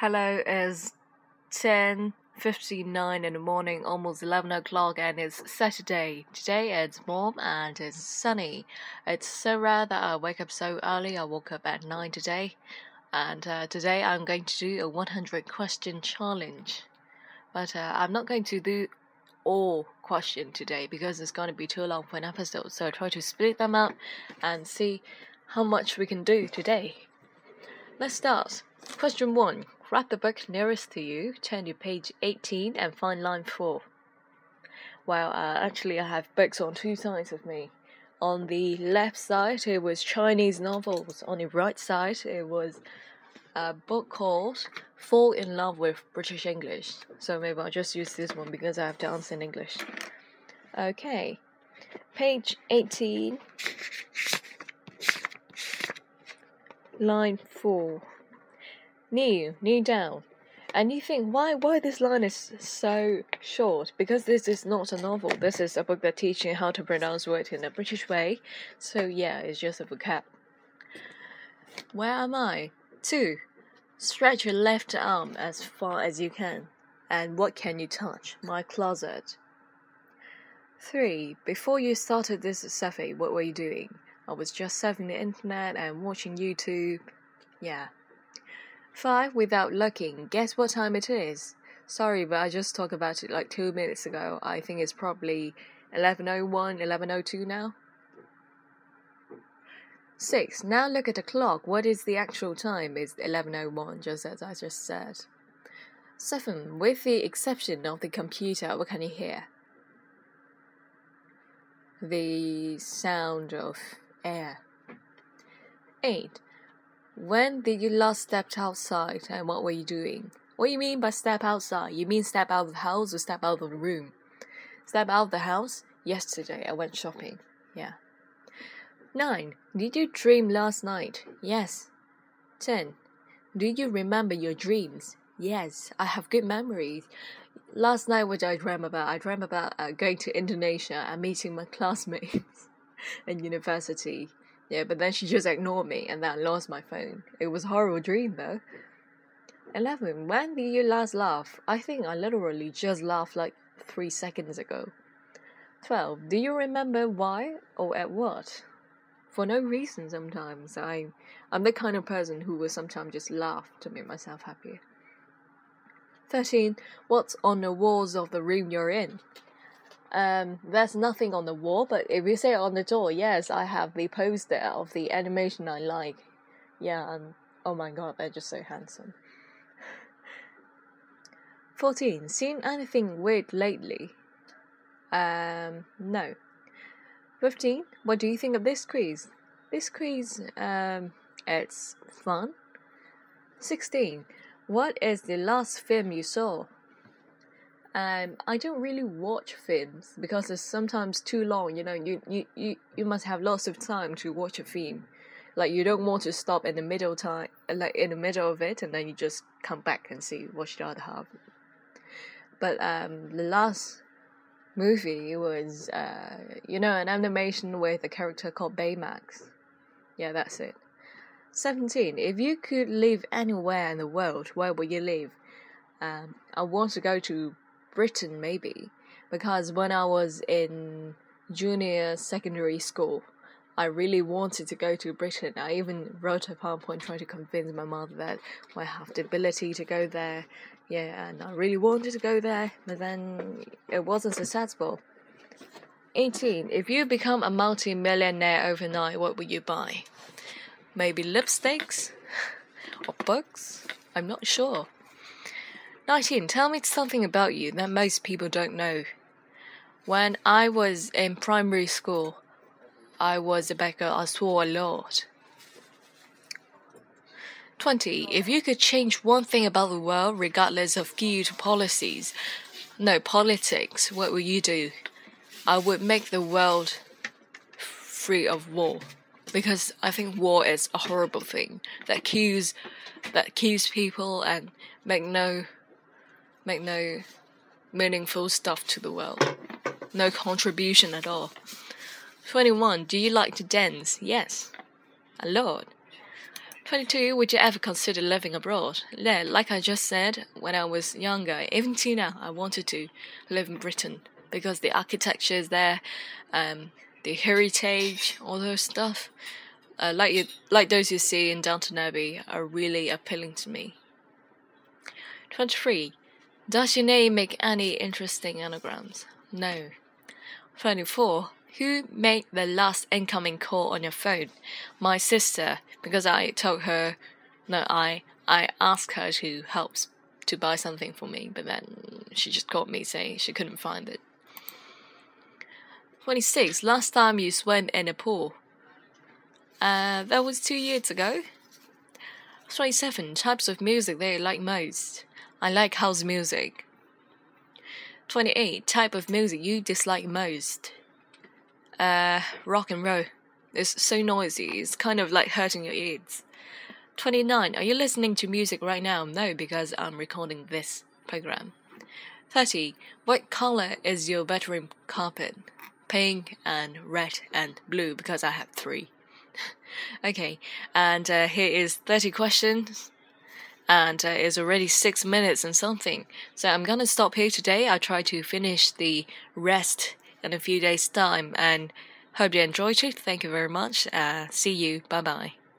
Hello, it's 10.59 in the morning, almost 11 o'clock, and it's Saturday. Today it's warm and it's sunny. It's so rare that I wake up so early. I woke up at 9 today. And uh, today I'm going to do a 100 question challenge. But uh, I'm not going to do all question today because it's going to be too long for an episode. So I try to split them up and see how much we can do today. Let's start. Question 1. Grab the book nearest to you, turn to page 18 and find line 4. Well, uh, actually, I have books on two sides of me. On the left side, it was Chinese novels. On the right side, it was a book called Fall in Love with British English. So maybe I'll just use this one because I have to answer in English. Okay, page 18, line 4. Kneel, knee down. And you think why why this line is so short? Because this is not a novel. This is a book that teaching how to pronounce words in a British way. So yeah, it's just a vocab. Where am I? Two. Stretch your left arm as far as you can. And what can you touch? My closet. Three. Before you started this survey, what were you doing? I was just surfing the internet and watching YouTube. Yeah. 5 without looking. Guess what time it is? Sorry, but I just talked about it like 2 minutes ago. I think it's probably 11:01, 11:02 now. 6. Now look at the clock. What is the actual time? It's 11:01 just as I just said. 7. With the exception of the computer, what can you hear? The sound of air. 8. When did you last step outside and what were you doing? What do you mean by step outside? You mean step out of the house or step out of the room? Step out of the house? Yesterday I went shopping. Yeah. 9. Did you dream last night? Yes. 10. Do you remember your dreams? Yes, I have good memories. Last night, what I dream about? I dream about uh, going to Indonesia and meeting my classmates in university. Yeah, but then she just ignored me and then I lost my phone. It was a horrible dream though. 11. When did you last laugh? I think I literally just laughed like 3 seconds ago. 12. Do you remember why or at what? For no reason sometimes. I, I'm the kind of person who will sometimes just laugh to make myself happy. 13. What's on the walls of the room you're in? Um, there's nothing on the wall, but if you say on the door, yes, I have the poster of the animation I like. Yeah, and oh my god, they're just so handsome. 14. Seen anything weird lately? Um, no. 15. What do you think of this quiz? This quiz, um, it's fun. 16. What is the last film you saw? Um, I don't really watch films because it's sometimes too long. You know, you, you, you, you must have lots of time to watch a film. Like you don't want to stop in the middle time, like in the middle of it, and then you just come back and see watch the other half. But um, the last movie was, uh, you know, an animation with a character called Baymax. Yeah, that's it. 17. If you could live anywhere in the world, where would you live? Um, I want to go to Britain maybe because when I was in junior secondary school, I really wanted to go to Britain. I even wrote a PowerPoint trying to convince my mother that I have the ability to go there. Yeah, and I really wanted to go there, but then it wasn't successful. 18. If you become a multi millionaire overnight, what would you buy? Maybe lipsticks? Or books? I'm not sure. 19. Tell me something about you that most people don't know. When I was in primary school, I was a baker, I swore a lot. 20. If you could change one thing about the world, regardless of good policies, no politics, what would you do? I would make the world free of war. Because I think war is a horrible thing that kills that kills people and make no make no meaningful stuff to the world. No contribution at all. 21. Do you like to dance? Yes. A lot. 22. Would you ever consider living abroad? Yeah, like I just said, when I was younger, even till now, I wanted to live in Britain because the architecture is there, um, the heritage, all those stuff, uh, like you, like those you see in Downton Abbey, are really appealing to me. 23. Does your name make any interesting anagrams? No. 24. Who made the last incoming call on your phone? My sister, because I told her, no, I, I asked her to help to buy something for me, but then she just called me saying she couldn't find it. 26. Last time you swam in a pool? Uh, that was two years ago. 27. Types of music you like most? I like house music. 28. Type of music you dislike most? Uh, rock and roll. It's so noisy, it's kind of like hurting your ears. 29. Are you listening to music right now? No, because I'm recording this program. 30. What color is your bedroom carpet? Pink and red and blue, because I have three. okay, and uh, here is 30 questions and uh, it's already six minutes and something. So I'm gonna stop here today. I try to finish the rest in a few days' time, and hope you enjoyed it. Thank you very much. Uh, see you. Bye bye.